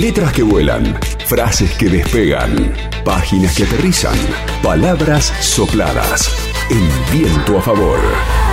Letras que vuelan, frases que despegan, páginas que aterrizan, palabras sopladas. En viento a favor.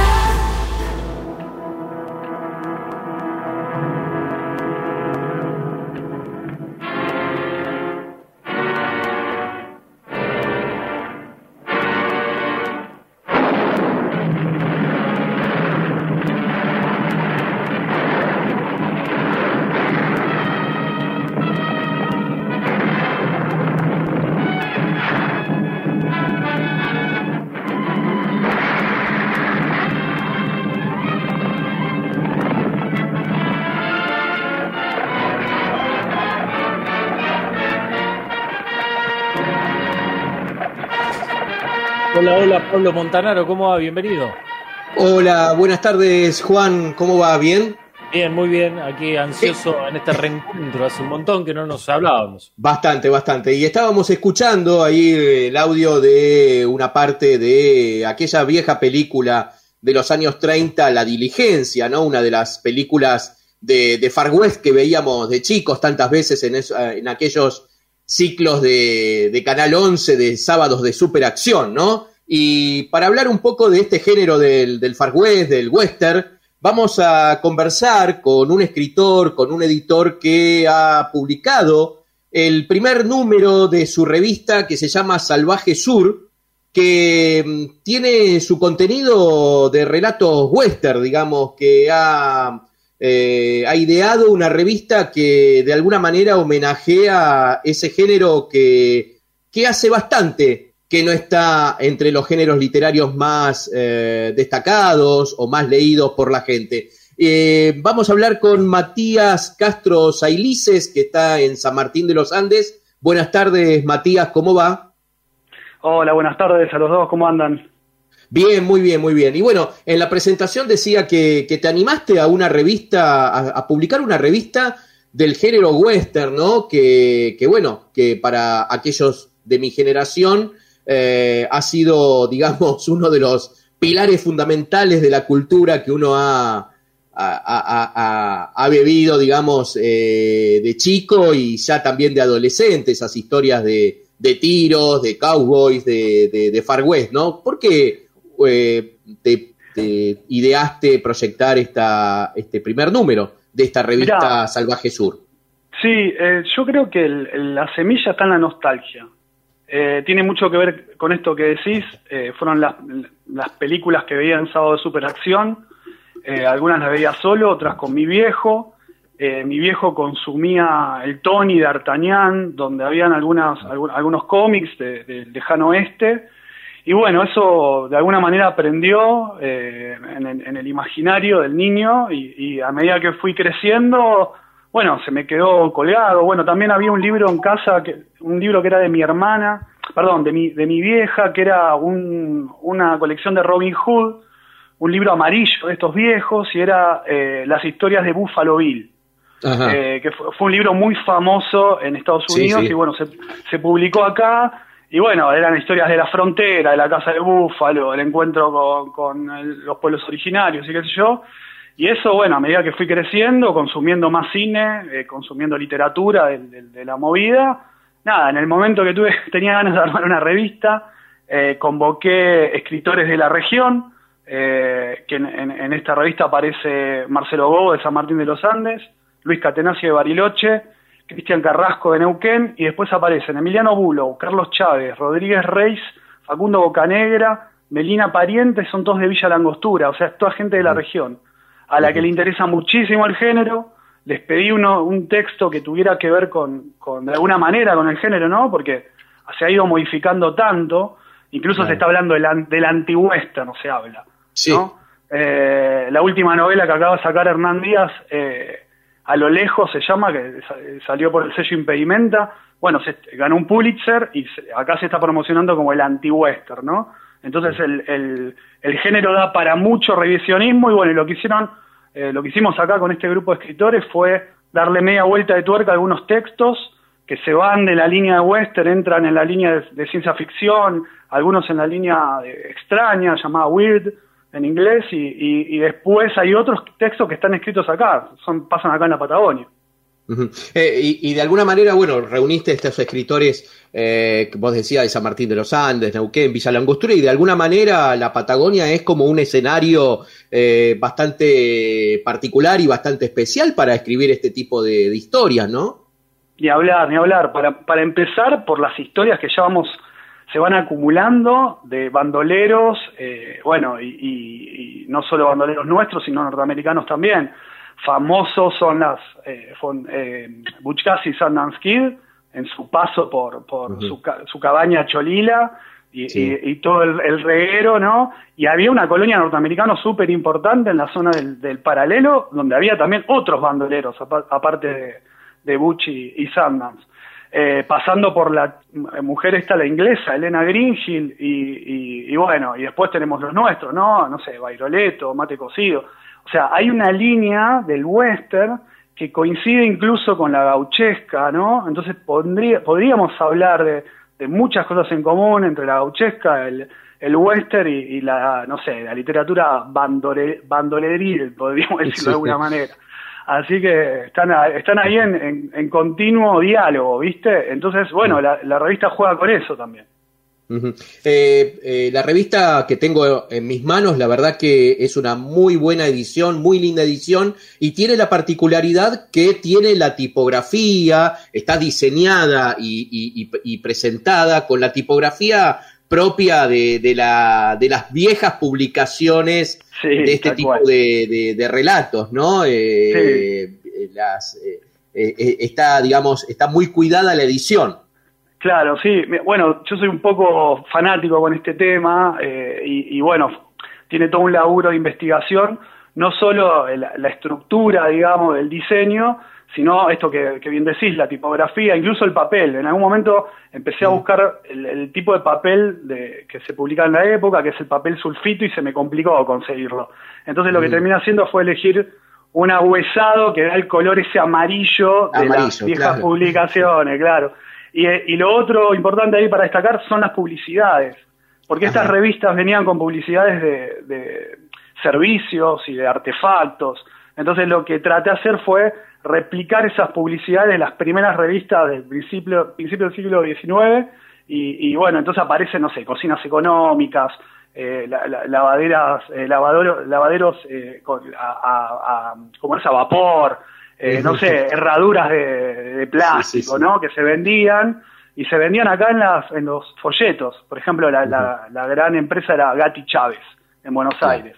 Pablo Montanaro, ¿cómo va? Bienvenido. Hola, buenas tardes, Juan, ¿cómo va? ¿Bien? Bien, muy bien, aquí ansioso en este reencuentro, hace un montón que no nos hablábamos. Bastante, bastante. Y estábamos escuchando ahí el audio de una parte de aquella vieja película de los años 30, La Diligencia, ¿no? Una de las películas de, de Far West que veíamos de chicos tantas veces en, eso, en aquellos ciclos de, de, Canal 11 de sábados de superacción, ¿no? Y para hablar un poco de este género del, del Far West, del western, vamos a conversar con un escritor, con un editor que ha publicado el primer número de su revista que se llama Salvaje Sur, que mm, tiene su contenido de relatos western, digamos, que ha eh, ha ideado una revista que de alguna manera homenajea ese género que, que hace bastante que no está entre los géneros literarios más eh, destacados o más leídos por la gente. Eh, vamos a hablar con Matías Castro Sailices, que está en San Martín de los Andes. Buenas tardes, Matías, ¿cómo va? Hola, buenas tardes a los dos, ¿cómo andan? Bien, muy bien, muy bien. Y bueno, en la presentación decía que, que te animaste a una revista, a, a, publicar una revista del género western, ¿no? Que, que bueno, que para aquellos de mi generación eh, ha sido, digamos, uno de los pilares fundamentales de la cultura que uno ha, ha, ha bebido, digamos, eh, de chico y ya también de adolescente, esas historias de, de tiros, de cowboys, de, de, de Far West, ¿no? ¿Por qué? eh, te, te, ideaste proyectar esta, este primer número de esta revista Mirá, Salvaje Sur? Sí, eh, yo creo que el, el, la semilla está en la nostalgia. Eh, tiene mucho que ver con esto que decís. Eh, fueron las, las, películas que veía en Sábado de Superacción. algunas las veía solo, otras con mi viejo. mi viejo consumía el Tony de D'Artagnan, donde habían algunas, algunos cómics de, de lejano oeste y bueno, eso de alguna manera aprendió eh, en, en, el imaginario del niño y, a medida que fui creciendo, bueno, se me quedó colgado. Bueno, también había un libro en casa, que, un libro que era de mi hermana, perdón, de mi, de mi vieja, que era un, una colección de Robin Hood, un libro amarillo de estos viejos, y era eh, las historias de Buffalo Bill. Eh, que fue, fue, un libro muy famoso en Estados Unidos sí, sí. y bueno, se, se publicó acá y bueno, eran historias de la frontera, de la casa de Búfalo, el encuentro con, con el, los pueblos originarios y qué sé yo. Y eso, bueno, a medida que fui creciendo, consumiendo más cine, eh, consumiendo literatura de, de, de, la movida, nada, en el momento que tuve, tenía ganas de armar una revista, eh, convoqué escritores de la región, eh, que en, en, en, esta revista aparece Marcelo Gobo de San Martín de los Andes, Luis Catenacci de Bariloche, Cristian Carrasco de Neuquén, y después aparecen Emiliano Bulo, Carlos Chávez, Rodríguez Reis, Facundo Bocanegra, Melina Pariente, son todos de Villa Langostura, o sea, es toda gente de la región, a la que le interesa muchísimo el género, les pedí uno, un texto que tuviera que ver con, con, de alguna manera, con el género, ¿no? Porque se ha ido modificando tanto, incluso claro. se está hablando del, del anti-western, se habla, sí. ¿no? Eh, la última novela que acaba de sacar Hernán Díaz, eh, a lo lejos se llama, que salió por el sello Impedimenta, bueno, se, ganó un Pulitzer y se, acá se está promocionando como el anti-western, ¿no? Entonces el, el, el, género da para mucho revisionismo y bueno, y lo que hicieron, eh, lo que hicimos acá con este grupo de escritores fue darle media vuelta de tuerca a algunos textos que se van de la línea de western, entran en la línea de, ciencia ficción, algunos en la línea de, extraña, llamada weird, en inglés y, y, y, después hay otros textos que están escritos acá, son pasan acá en la Patagonia. Eh, y, de alguna manera, bueno, reuniste estos escritores, eh, vos decías, de San Martín de los Andes, Neuquén, Villa Langostura, y de alguna manera la Patagonia es como un escenario eh, bastante particular y bastante especial para escribir este tipo de, historias, ¿no? Ni hablar, ni hablar. Para, empezar, por las historias que ya vamos, se van acumulando de bandoleros, eh, bueno, y no solo bandoleros nuestros, sino norteamericanos también famosos son las eh, eh, Butch y Sundance Kid en su paso por, por su, su, cabaña Cholila y, todo el, reguero, ¿no? Y había una colonia norteamericana súper importante en la zona del, paralelo, donde había también otros bandoleros, aparte de, de Butch y, Sundance. Eh, pasando por la mujer esta, la inglesa, Elena Greenhill, y, y, bueno, y después tenemos los nuestros, ¿no? No sé, Bairoleto, Mate Cocido. O sea, hay una línea del western que coincide incluso con la gauchesca, ¿no? Entonces podríamos hablar de, muchas cosas en común entre la gauchesca, el, el western y, la, no sé, la literatura bandole, bandoleril, podríamos decirlo de alguna manera. Así que están, están ahí en, en, continuo diálogo, ¿viste? Entonces, bueno, la, la revista juega con eso también. Eh, eh, la revista que tengo en mis manos, la verdad que es una muy buena edición, muy linda edición, y tiene la particularidad que tiene la tipografía, está diseñada y, presentada con la tipografía propia de, la, de las viejas publicaciones de este tipo de, relatos, ¿no? Eh, está, digamos, está muy cuidada la edición. Claro, sí. Bueno, yo soy un poco fanático con este tema eh, y, bueno, tiene todo un laburo de investigación, no solo la, estructura, digamos, del diseño, sino esto que, bien decís, la tipografía, incluso el papel. En algún momento empecé a mm. buscar el, tipo de papel de, que se publica en la época, que es el papel sulfito, y se me complicó conseguirlo. Entonces lo que mm. terminé haciendo fue elegir un ahuesado que da el color ese amarillo de las viejas publicaciones, claro. Y, lo otro importante ahí para destacar son las publicidades, porque estas revistas venían con publicidades de, servicios y de artefactos. Entonces lo que traté de hacer fue replicar esas publicidades de las primeras revistas del principio, principio del siglo XIX y, bueno, entonces aparecen, no sé, cocinas económicas, eh, lavaderas, eh, lavaderos eh, a, como es a vapor, eh, no sé, herraduras de, plástico, ¿no? Que se vendían y se vendían acá en, las, en los folletos. Por ejemplo, la, la, gran empresa era Gatti Chávez, en Buenos Aires.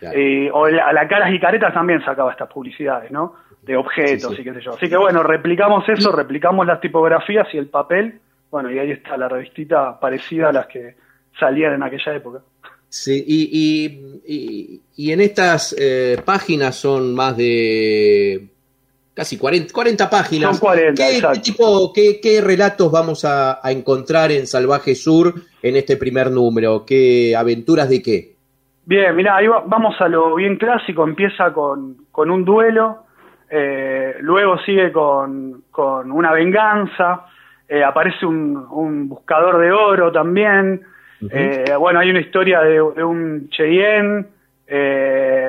Eh, o la, la Caras y Caretas también sacaba estas publicidades, ¿no? De objetos y qué sé yo. Así que bueno, replicamos eso, replicamos las tipografías y el papel. Bueno, y ahí está la revistita parecida a las que salían en aquella época. Sí, y, y, y, en estas eh, páginas son más de casi 40, 40 páginas. Son 40, ¿Qué, tipo, qué, relatos vamos a, encontrar en Salvaje Sur en este primer número? ¿Qué aventuras de qué? Bien, mira, ahí vamos a lo bien clásico, empieza con, con un duelo, eh, luego sigue con, con una venganza, eh, aparece un, un, buscador de oro también, eh, bueno, hay una historia de, un Cheyenne,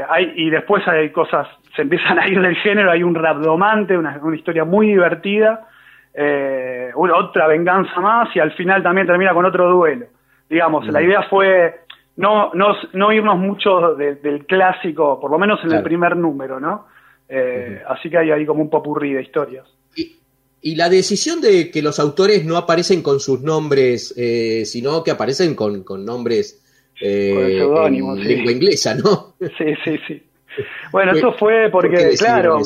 hay, y después hay cosas se empiezan a ir del género, hay un rabdomante, una, una historia muy divertida, eh, otra venganza más y al final también termina con otro duelo. Digamos, la idea fue no, no, no irnos mucho del clásico, por lo menos en el primer número, ¿no? Eh, así que hay ahí como un popurrí de historias. Y, y, la decisión de que los autores no aparecen con sus nombres, eh, sino que aparecen con, con nombres eh, en lengua inglesa, ¿no? Sí, sí, sí. Bueno, eso fue porque, claro,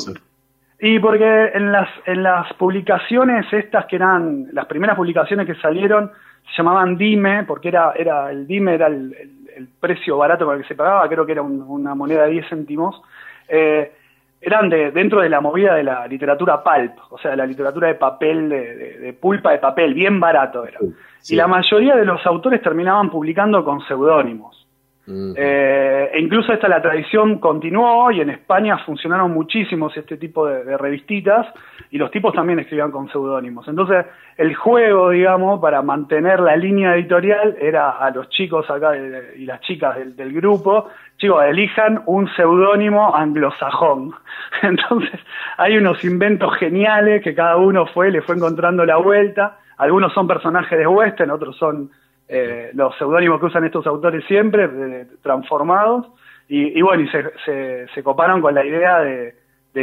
y porque en las, en las publicaciones estas que eran, las primeras publicaciones que salieron, se llamaban Dime, porque era, era el Dime era el, precio barato con el que se pagaba, creo que era una moneda de 10 céntimos, eh, eran de, dentro de la movida de la literatura pulp, o sea, la literatura de papel, de, pulpa de papel, bien barato era. Y la mayoría de los autores terminaban publicando con seudónimos. Eh, e incluso esta la tradición continuó y en España funcionaron muchísimos este tipo de, revistitas y los tipos también escribían con seudónimos. Entonces el juego, digamos, para mantener la línea editorial era a los chicos acá y las chicas del, grupo, chicos, elijan un seudónimo anglosajón. Entonces, hay unos inventos geniales que cada uno fue, le fue encontrando la vuelta. Algunos son personajes de western, otros son eh, los seudónimos que usan estos autores siempre, transformados. Y, bueno, y se, se, coparon con la idea de,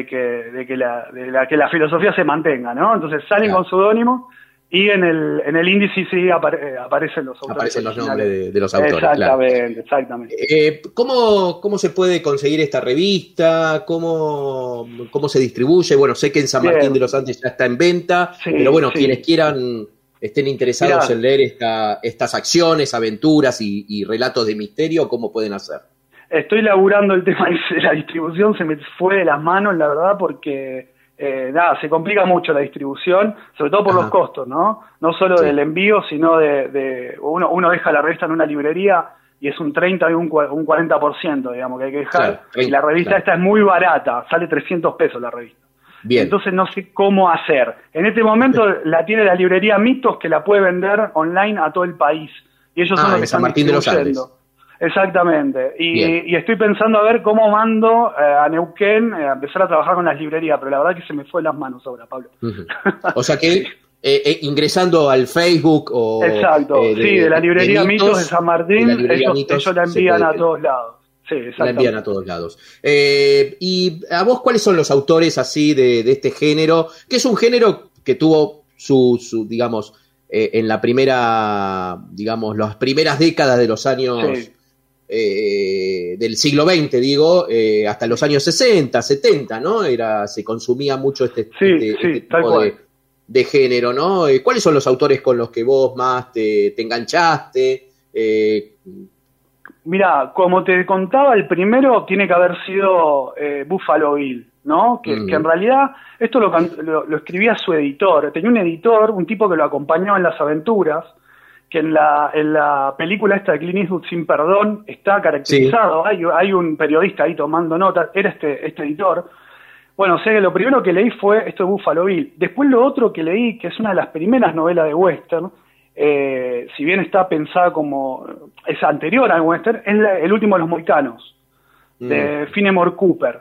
que, de, que la, de la, que la filosofía se mantenga, ¿no? Entonces salen con seudónimos y en el, en el índice sí eh, aparecen los autores. Aparecen los nombres de, los autores. Exactamente, exactamente. Eh, ¿cómo, ¿Cómo se puede conseguir esta revista? ¿Cómo, ¿Cómo se distribuye? Bueno, sé que en San Martín de los Andes ya está en venta, pero bueno, quienes quieran estén interesados en leer esta, estas acciones, aventuras y, y relatos de misterio, ¿cómo pueden hacer? Estoy laburando el tema de la distribución, se me fue de las manos, la verdad, porque eh, nada, se complica mucho la distribución, sobre todo por los costos, ¿no? No solo del envío, sino de, uno, uno deja la revista en una librería y es un 30 y un, un 40%, digamos, que hay que dejar. y la revista esta es muy barata, sale 300 pesos la revista. Bien. Entonces no sé cómo hacer. En este momento la tiene la librería Mitos que la puede vender online a todo el país. Y ellos son ah, los que están Martín de los Exactamente. Y, estoy pensando a ver cómo mando eh, a Neuquén eh, a empezar a trabajar con las librerías, pero la verdad que se me fue las manos ahora, Pablo. O sea que eh, ingresando al Facebook o... Exacto, sí, de la librería Mitos, de San Martín, ellos, la envían a todos lados. Sí, la envían a todos lados. ¿Y a vos cuáles son los autores así de, este género? Que es un género que tuvo su, su digamos, en la primera, digamos, las primeras décadas de los años eh, del siglo XX, digo, eh, hasta los años 60, 70, ¿no? Era, se consumía mucho este, este, este tipo de, género, ¿no? Eh, ¿Cuáles son los autores con los que vos más te, enganchaste? Mira, como te contaba, el primero tiene que haber sido Buffalo Bill, ¿no? Que, en realidad esto lo, lo, escribía su editor. Tenía un editor, un tipo que lo acompañaba en las aventuras, que en la, en la película esta de Clint Eastwood Sin Perdón está caracterizado, hay, hay, un periodista ahí tomando notas, era este, este editor. Bueno, o sea que lo primero que leí fue esto de Buffalo Bill. Después lo otro que leí, que es una de las primeras novelas de western, eh, si bien está pensada como, es anterior al western, es El último de los moicanos, de mm. Finemore Cooper.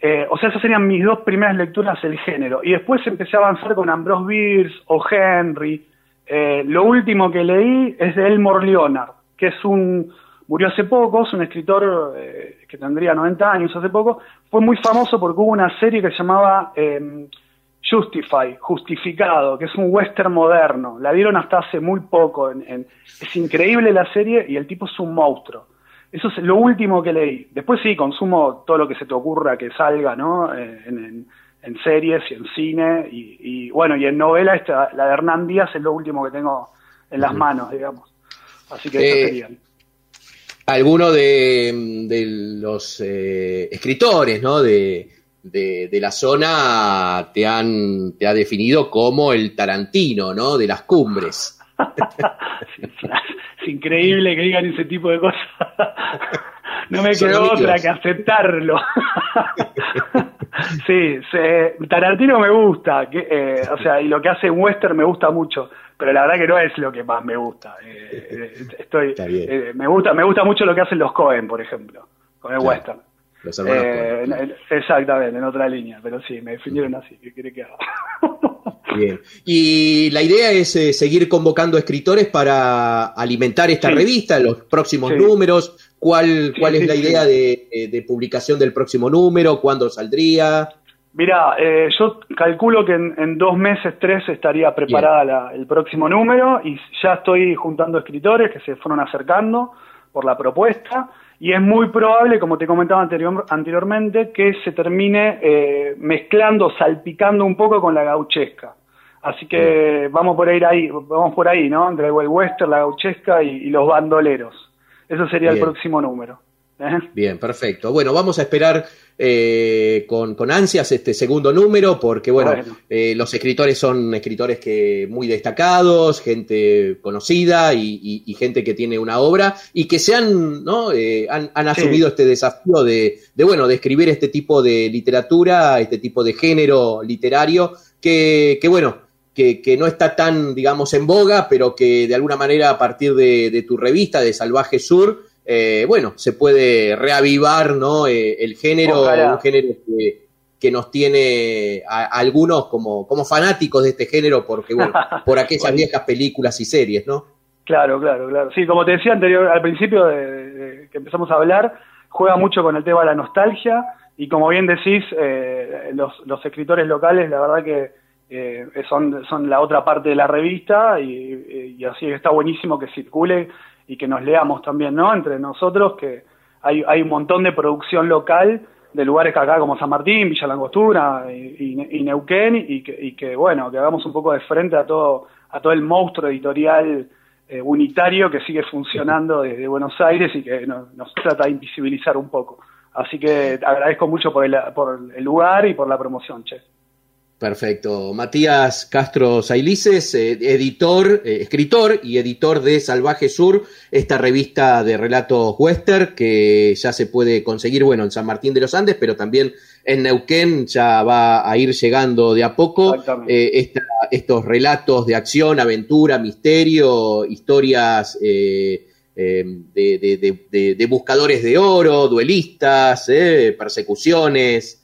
Eh, o sea, esas serían mis dos primeras lecturas del género. Y después empecé a avanzar con Ambrose Bierce o Henry, eh, lo último que leí es de Elmore Leonard, que es un, murió hace poco, es un escritor eh, que tendría 90 años hace poco, fue muy famoso porque hubo una serie que se llamaba eh, Justify, Justificado, que es un western moderno, la dieron hasta hace muy poco, es increíble la serie y el tipo es un monstruo. Eso es lo último que leí. Después sí, consumo todo lo que se te ocurra que salga, ¿no? en, en series y en cine y, bueno, y en novela esta, la de Hernán Díaz es lo último que tengo en las manos, digamos. Así que eso eh, serían. Alguno de, de los eh, escritores, ¿no? De, de, la zona te han te ha definido como el Tarantino, ¿no? De las cumbres. es increíble que digan ese tipo de cosas. no me quedó otra que aceptarlo. sí, Tarantino me gusta, que, eh, o sea, y lo que hace Western me gusta mucho, pero la verdad que no es lo que más me gusta. Eh, eh, estoy, me gusta, me gusta mucho lo que hacen los Cohen, por ejemplo, con el Western. exactamente, en otra línea, pero sí, me definieron así, ¿qué quiere que haga? Bien. Y la idea es seguir convocando escritores para alimentar esta revista, los próximos números, ¿Cuál, cuál es la idea de, de, publicación del próximo número? ¿Cuándo saldría? Mira, eh, yo calculo que en, dos meses, tres, estaría preparada el próximo número y ya estoy juntando escritores que se fueron acercando por la propuesta y es muy probable, como te comentaba anterior, anteriormente, que se termine eh, mezclando, salpicando un poco con la gauchesca. Así que vamos por ahí, vamos por ahí, ¿no? Entre el western, la gauchesca y los bandoleros. Eso sería el próximo número. ¿eh? Bien, perfecto. Bueno, vamos a esperar eh, con, ansias este segundo número, porque bueno, eh, los escritores son escritores que muy destacados, gente conocida y, gente que tiene una obra y que se han, ¿no? han, asumido este desafío de, de, bueno, de escribir este tipo de literatura, este tipo de género literario, que, que bueno, que, no está tan, digamos, en boga, pero que de alguna manera a partir de, tu revista, de Salvaje Sur, eh, bueno, se puede reavivar ¿no? Eh, el género, un género que, nos tiene a, algunos como, como fanáticos de este género porque, bueno, por aquellas viejas películas y series, ¿no? Claro, claro, claro. Sí, como te decía anterior, al principio de, que empezamos a hablar, juega mucho con el tema de la nostalgia y como bien decís, eh, los, los escritores locales, la verdad que eh, son, son la otra parte de la revista y, y, así está buenísimo que circule y que nos leamos también, ¿no? Entre nosotros, que hay, hay un montón de producción local de lugares acá como San Martín, Villa Langostura y, y, Neuquén y que, y que, bueno, que hagamos un poco de frente a todo, a todo el monstruo editorial eh, unitario que sigue funcionando desde Buenos Aires y que nos, nos trata de invisibilizar un poco. Así que agradezco mucho por el, por el lugar y por la promoción, Che. Perfecto. Matías Castro Sailices, eh, editor, eh, escritor y editor de Salvaje Sur, esta revista de relatos western que ya se puede conseguir, bueno, en San Martín de los Andes, pero también en Neuquén ya va a ir llegando de a poco. Eh, estos relatos de acción, aventura, misterio, historias de, de, buscadores de oro, duelistas, persecuciones.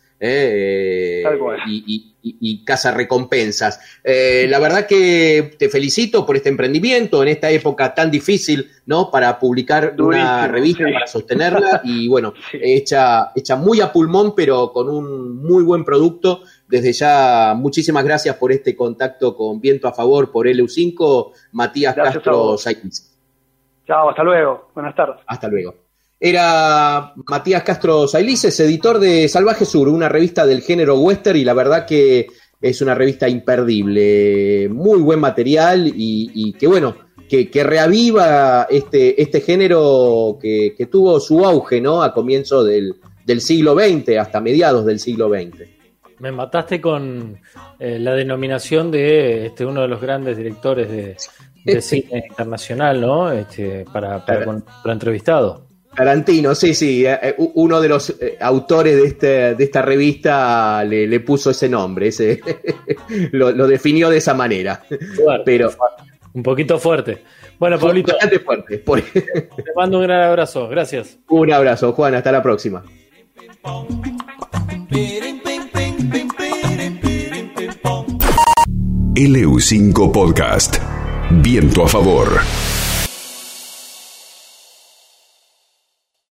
Y y, casa recompensas. Eh, la verdad que te felicito por este emprendimiento en esta época tan difícil, ¿no? Para publicar una revista, para sostenerla y bueno, hecha, hecha muy a pulmón, pero con un muy buen producto. Desde ya, muchísimas gracias por este contacto con Viento a Favor por LU5, Matías Castro Saiz. Chao, hasta luego. Buenas tardes. Hasta luego era Matías Castro Sailices, editor de Salvaje Sur, una revista del género western y la verdad que es una revista imperdible, muy buen material y, que bueno, que, reaviva este, este género que, tuvo su auge ¿no? a comienzo del, siglo XX, hasta mediados del siglo XX. Me mataste con eh, la denominación de este, uno de los grandes directores de, cine internacional, ¿no? Este, para, para, para entrevistado. Tarantino, sí, sí. Eh, eh, uno de los eh, autores de, este, de esta revista le, puso ese nombre, ese, lo, definió de esa manera. Pero un poquito fuerte. Bueno, Pablito. Bastante fuerte. Te mando un gran abrazo. Gracias. Un abrazo, Juan. Hasta la próxima. LU5 Podcast. Viento a favor.